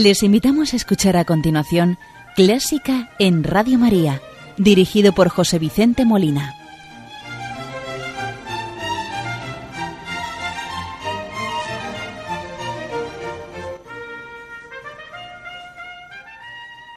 Les invitamos a escuchar a continuación Clásica en Radio María, dirigido por José Vicente Molina.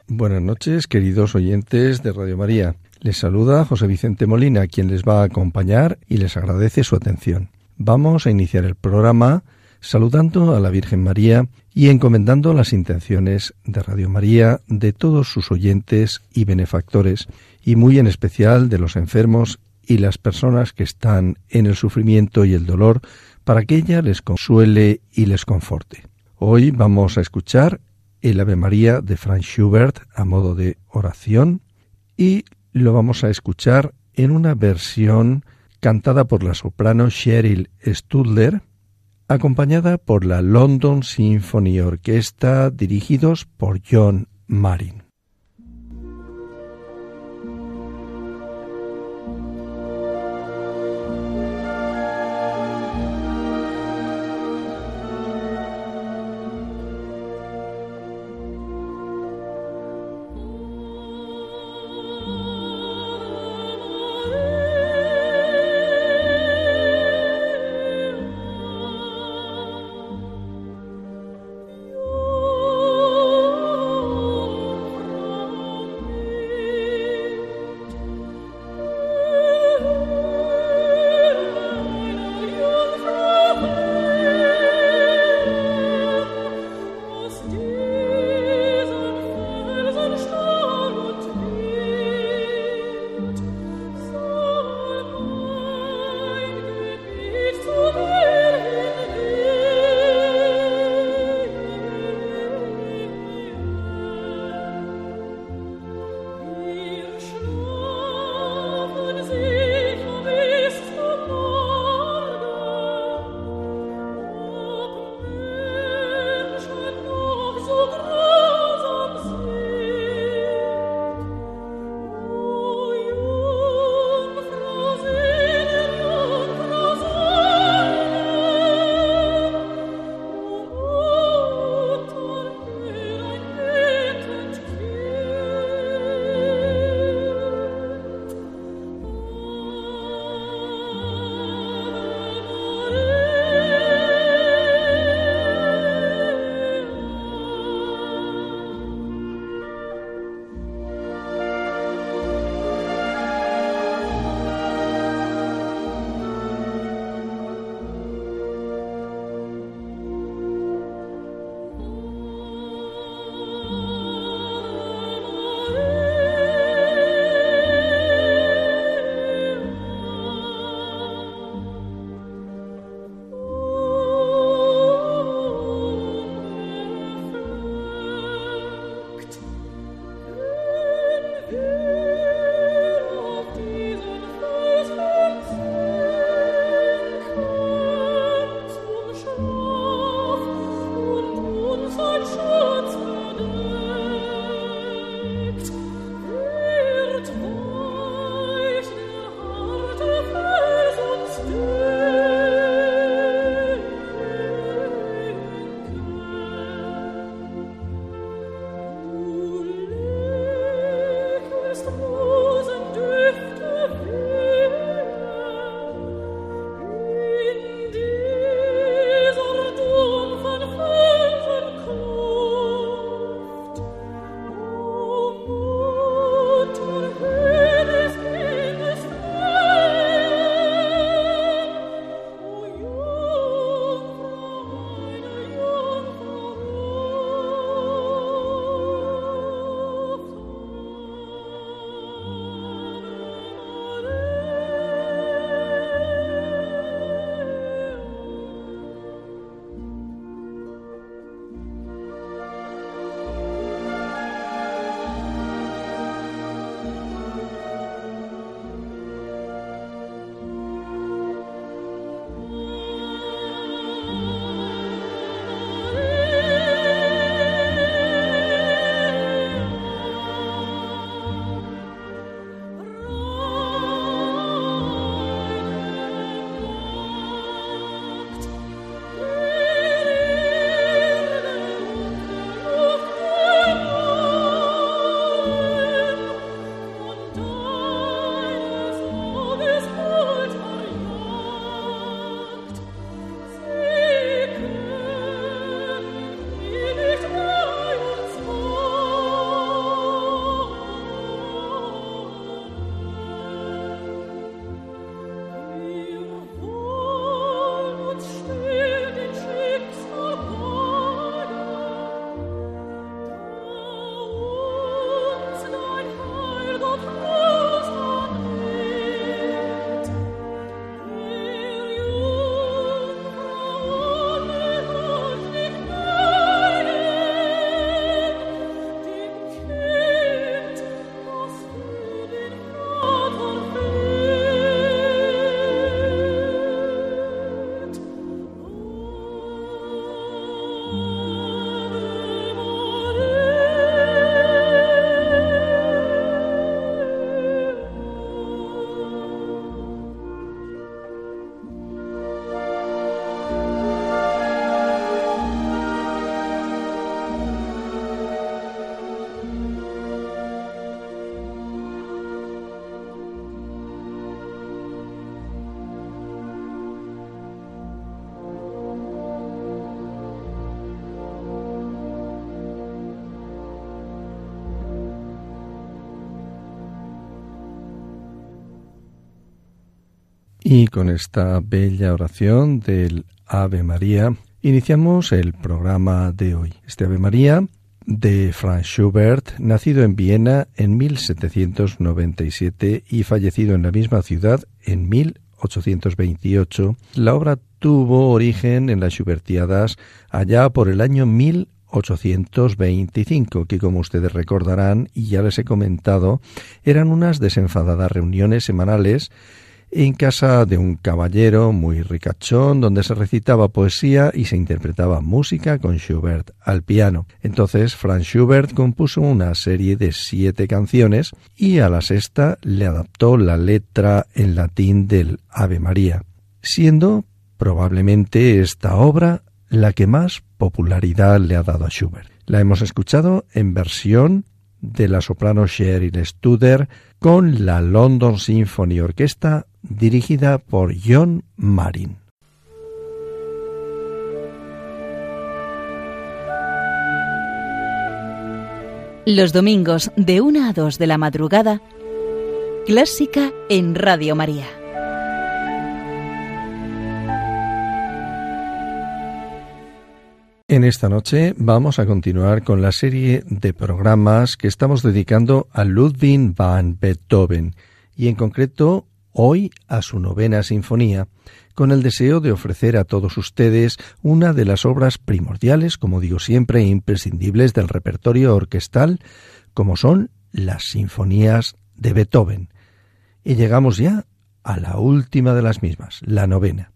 Buenas noches, queridos oyentes de Radio María. Les saluda José Vicente Molina, quien les va a acompañar y les agradece su atención. Vamos a iniciar el programa saludando a la Virgen María y encomendando las intenciones de Radio María, de todos sus oyentes y benefactores, y muy en especial de los enfermos y las personas que están en el sufrimiento y el dolor, para que ella les consuele y les conforte. Hoy vamos a escuchar el Ave María de Franz Schubert a modo de oración y lo vamos a escuchar en una versión cantada por la soprano Cheryl Studler, acompañada por la London Symphony Orchestra dirigidos por John Marin. Y con esta bella oración del Ave María, iniciamos el programa de hoy. Este Ave María de Franz Schubert, nacido en Viena en 1797 y fallecido en la misma ciudad en 1828, la obra tuvo origen en las Schubertiadas allá por el año 1825, que como ustedes recordarán y ya les he comentado, eran unas desenfadadas reuniones semanales en casa de un caballero muy ricachón donde se recitaba poesía y se interpretaba música con Schubert al piano. Entonces Franz Schubert compuso una serie de siete canciones y a la sexta le adaptó la letra en latín del Ave María, siendo probablemente esta obra la que más popularidad le ha dado a Schubert. La hemos escuchado en versión de la soprano Sheryl Studer con la London Symphony Orchestra dirigida por John Marin. Los domingos de 1 a 2 de la madrugada, Clásica en Radio María. En esta noche vamos a continuar con la serie de programas que estamos dedicando a Ludwig van Beethoven y en concreto hoy a su novena sinfonía, con el deseo de ofrecer a todos ustedes una de las obras primordiales, como digo siempre, e imprescindibles del repertorio orquestal, como son las sinfonías de Beethoven. Y llegamos ya a la última de las mismas, la novena,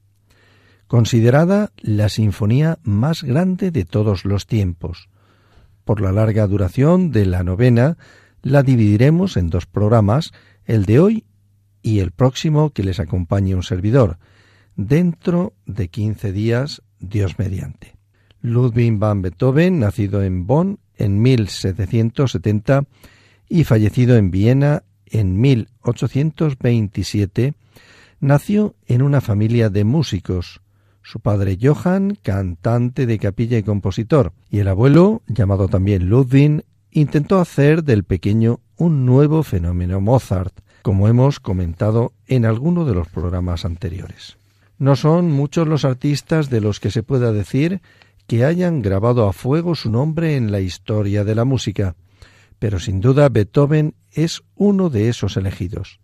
considerada la sinfonía más grande de todos los tiempos. Por la larga duración de la novena, la dividiremos en dos programas, el de hoy y el próximo que les acompañe un servidor, dentro de quince días, Dios mediante. Ludwig van Beethoven, nacido en Bonn en 1770 y fallecido en Viena en 1827, nació en una familia de músicos. Su padre Johann, cantante de capilla y compositor, y el abuelo, llamado también Ludwig, intentó hacer del pequeño un nuevo fenómeno Mozart, como hemos comentado en alguno de los programas anteriores. No son muchos los artistas de los que se pueda decir que hayan grabado a fuego su nombre en la historia de la música, pero sin duda Beethoven es uno de esos elegidos.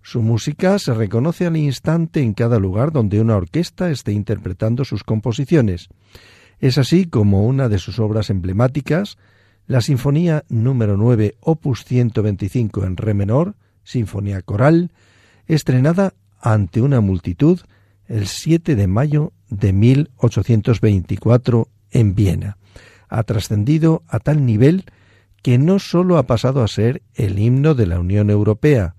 Su música se reconoce al instante en cada lugar donde una orquesta esté interpretando sus composiciones. Es así como una de sus obras emblemáticas, la Sinfonía número 9 opus 125 en re menor, Sinfonía Coral, estrenada ante una multitud el 7 de mayo de 1824 en Viena. Ha trascendido a tal nivel que no sólo ha pasado a ser el himno de la Unión Europea,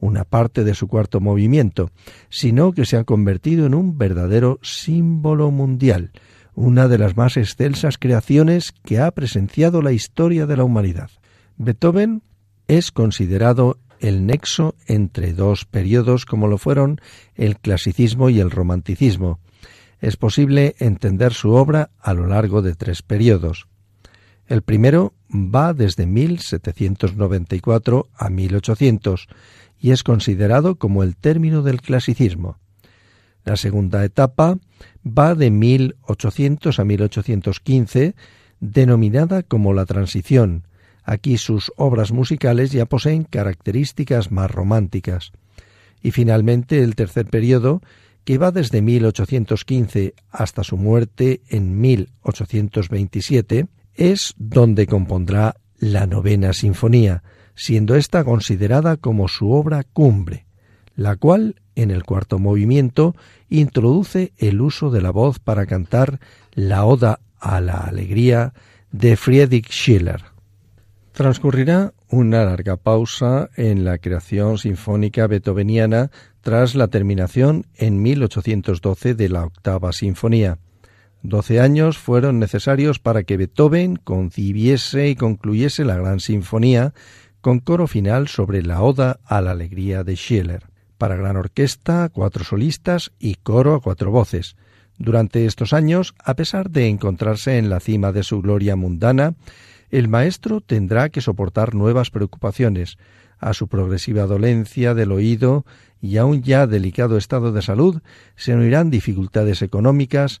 una parte de su cuarto movimiento, sino que se ha convertido en un verdadero símbolo mundial, una de las más excelsas creaciones que ha presenciado la historia de la humanidad. Beethoven es considerado el nexo entre dos periodos como lo fueron el clasicismo y el romanticismo. Es posible entender su obra a lo largo de tres periodos. El primero va desde 1794 a 1800 y es considerado como el término del clasicismo. La segunda etapa va de 1800 a 1815, denominada como la transición, Aquí sus obras musicales ya poseen características más románticas. Y finalmente el tercer periodo, que va desde 1815 hasta su muerte en 1827, es donde compondrá la novena sinfonía, siendo esta considerada como su obra cumbre, la cual, en el cuarto movimiento, introduce el uso de la voz para cantar la Oda a la Alegría de Friedrich Schiller. Transcurrirá una larga pausa en la creación sinfónica beethoveniana tras la terminación en 1812 de la octava sinfonía. Doce años fueron necesarios para que Beethoven concibiese y concluyese la gran sinfonía con coro final sobre la Oda a la Alegría de Schiller, para gran orquesta, cuatro solistas y coro a cuatro voces. Durante estos años, a pesar de encontrarse en la cima de su gloria mundana, el maestro tendrá que soportar nuevas preocupaciones, A su progresiva dolencia del oído y a un ya delicado estado de salud se unirán dificultades económicas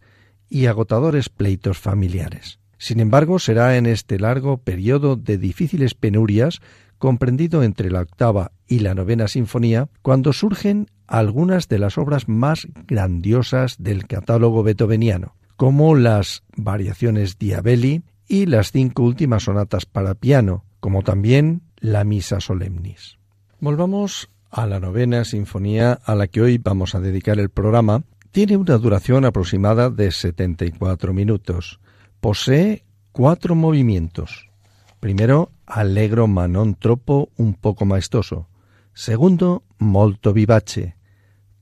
y agotadores pleitos familiares. Sin embargo, será en este largo periodo de difíciles penurias, comprendido entre la octava y la novena sinfonía, cuando surgen algunas de las obras más grandiosas del catálogo beethoveniano, como las variaciones Diabelli y las cinco últimas sonatas para piano, como también la Misa Solemnis. Volvamos a la novena sinfonía a la que hoy vamos a dedicar el programa. Tiene una duración aproximada de 74 minutos. Posee cuatro movimientos. Primero, allegro manon troppo un poco maestoso. Segundo, molto vivace.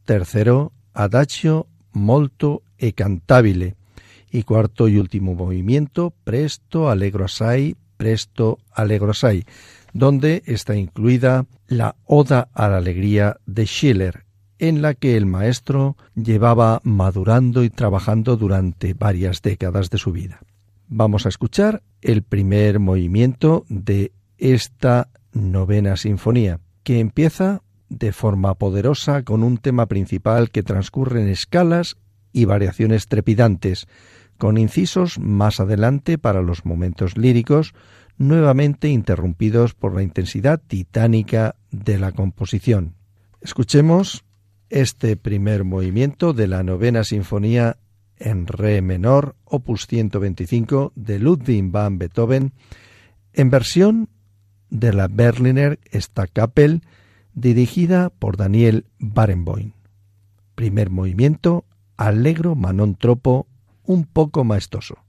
Tercero, adagio molto e cantabile. Y cuarto y último movimiento, presto allegro assai, presto allegro assai, donde está incluida la Oda a la Alegría de Schiller, en la que el maestro llevaba madurando y trabajando durante varias décadas de su vida. Vamos a escuchar el primer movimiento de esta novena sinfonía, que empieza de forma poderosa con un tema principal que transcurre en escalas y variaciones trepidantes, con incisos más adelante para los momentos líricos, nuevamente interrumpidos por la intensidad titánica de la composición. Escuchemos este primer movimiento de la novena sinfonía en re menor, opus 125 de Ludwig van Beethoven, en versión de la Berliner Staatskapelle dirigida por Daniel Barenboim. Primer movimiento, alegro manon tropo, un poco maestoso.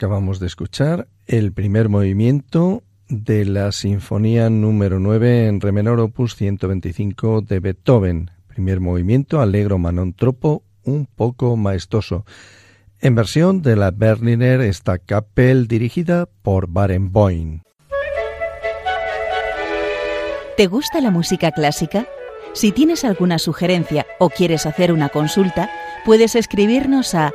Acabamos de escuchar el primer movimiento de la Sinfonía número 9 en Re menor opus 125 de Beethoven. Primer movimiento, Allegro Manon Tropo, un poco maestoso. En versión de la Berliner Staatskapelle dirigida por Barenboim. ¿Te gusta la música clásica? Si tienes alguna sugerencia o quieres hacer una consulta, puedes escribirnos a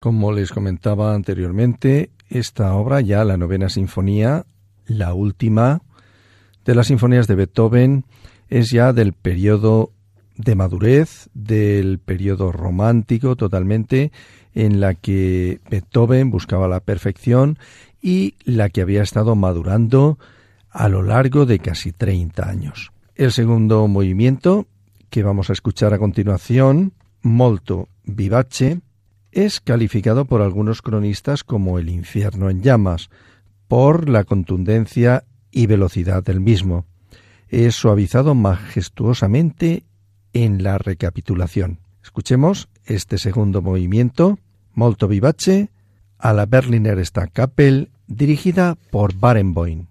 Como les comentaba anteriormente, esta obra, ya la novena sinfonía, la última de las sinfonías de Beethoven, es ya del periodo de madurez, del periodo romántico totalmente, en la que Beethoven buscaba la perfección y la que había estado madurando a lo largo de casi 30 años. El segundo movimiento, que vamos a escuchar a continuación, Molto vivace, es calificado por algunos cronistas como el infierno en llamas, por la contundencia y velocidad del mismo. Es suavizado majestuosamente en la recapitulación. Escuchemos este segundo movimiento, molto vivace, a la Berliner Staatskapelle, dirigida por Barenboim.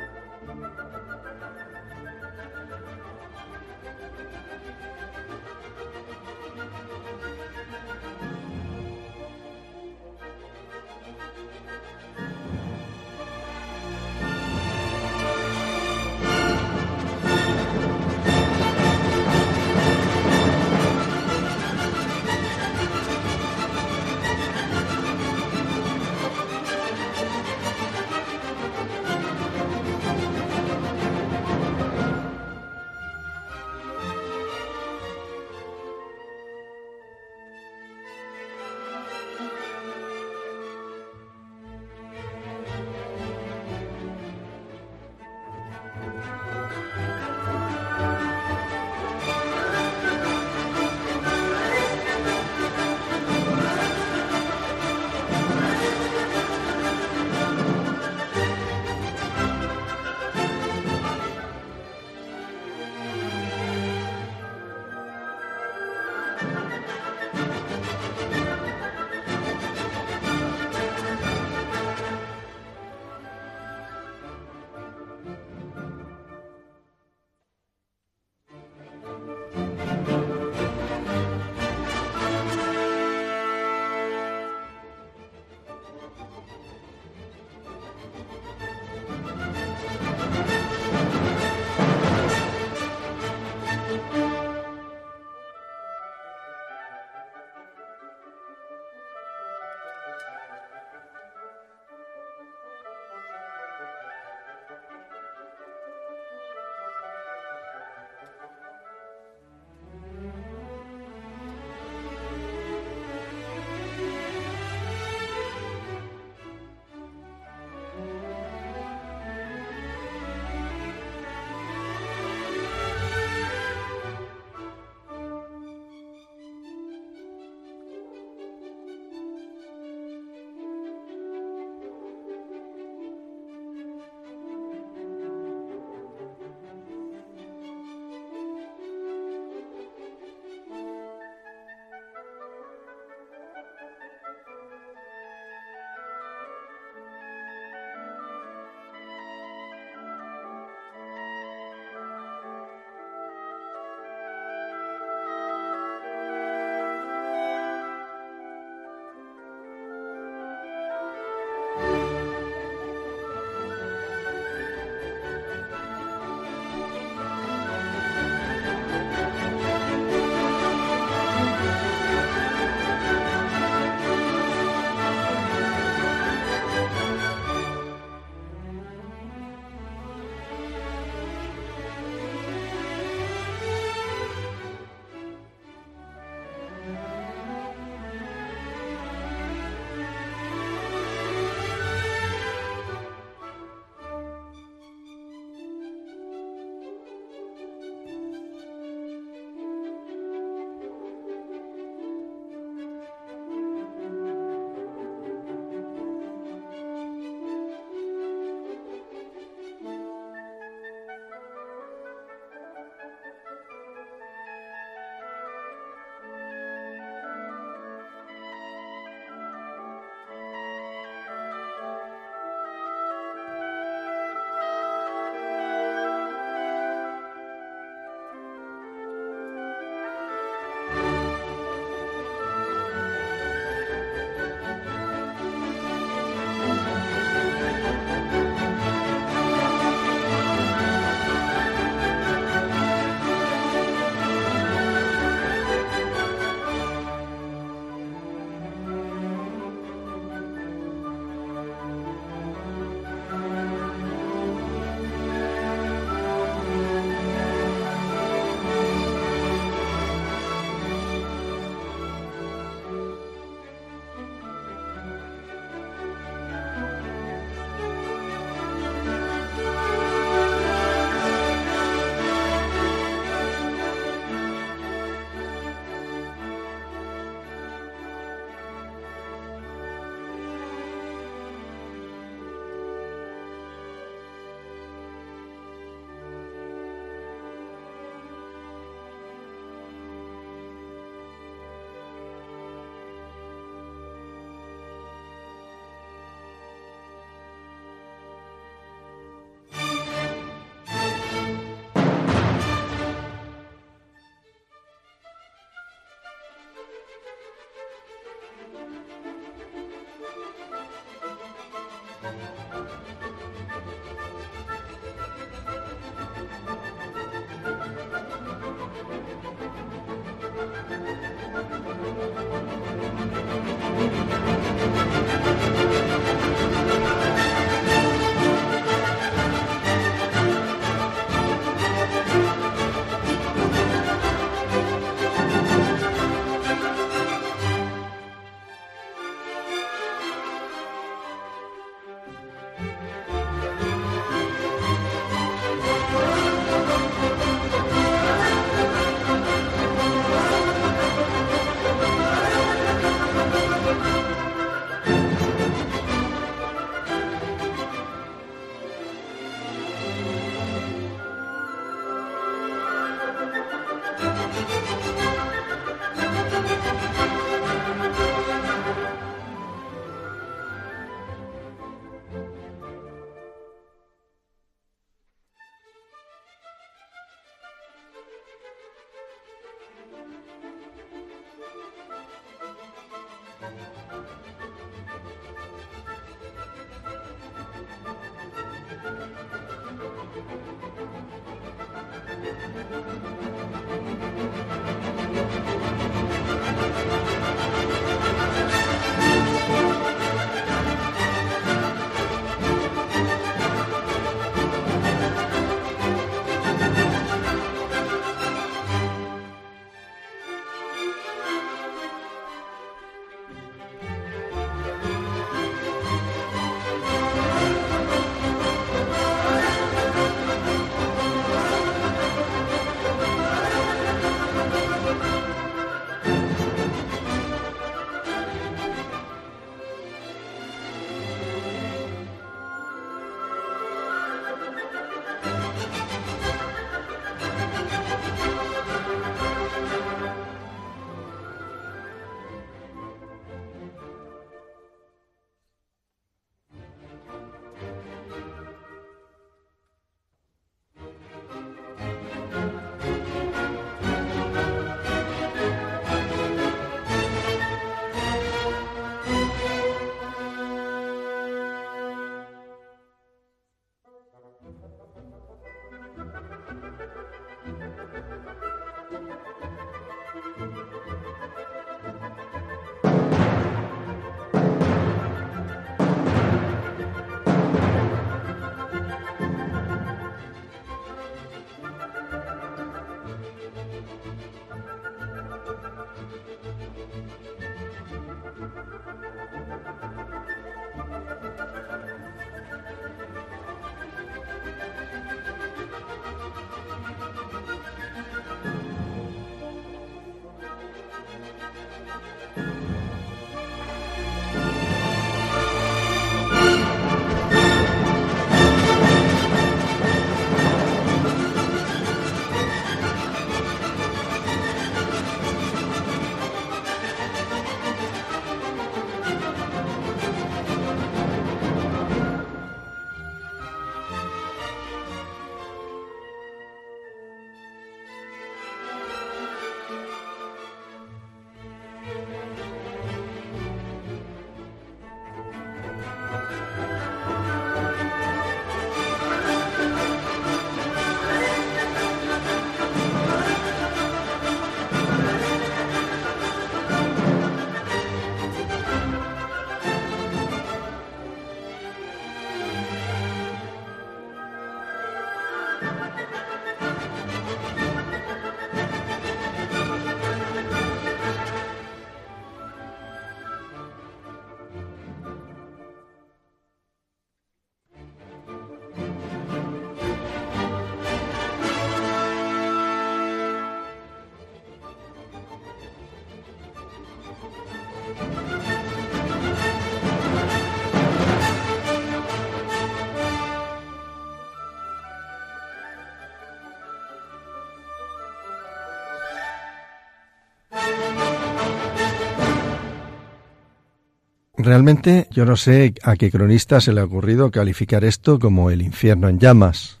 Realmente yo no sé a qué cronista se le ha ocurrido calificar esto como el infierno en llamas.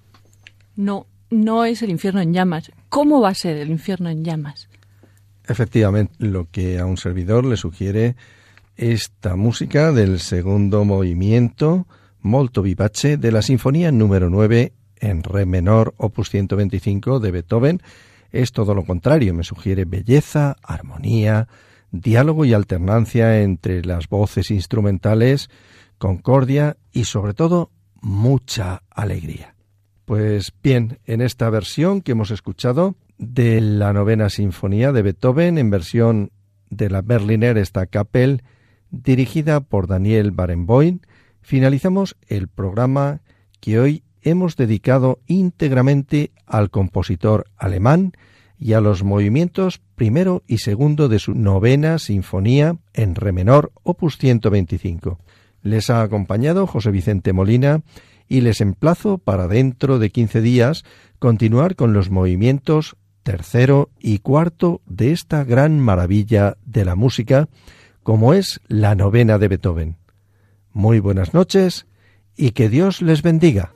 No, no es el infierno en llamas. ¿Cómo va a ser el infierno en llamas? Efectivamente, lo que a un servidor le sugiere esta música del segundo movimiento molto vivace de la Sinfonía número 9 en re menor, opus 125 de Beethoven, es todo lo contrario, me sugiere belleza, armonía, diálogo y alternancia entre las voces instrumentales, concordia y sobre todo mucha alegría. Pues bien, en esta versión que hemos escuchado de la novena sinfonía de Beethoven en versión de la Berliner Staatskapelle dirigida por Daniel Barenboim, finalizamos el programa que hoy hemos dedicado íntegramente al compositor alemán y a los movimientos primero y segundo de su novena sinfonía en re menor, opus 125. Les ha acompañado José Vicente Molina y les emplazo para dentro de 15 días continuar con los movimientos tercero y cuarto de esta gran maravilla de la música, como es la novena de Beethoven. Muy buenas noches y que Dios les bendiga.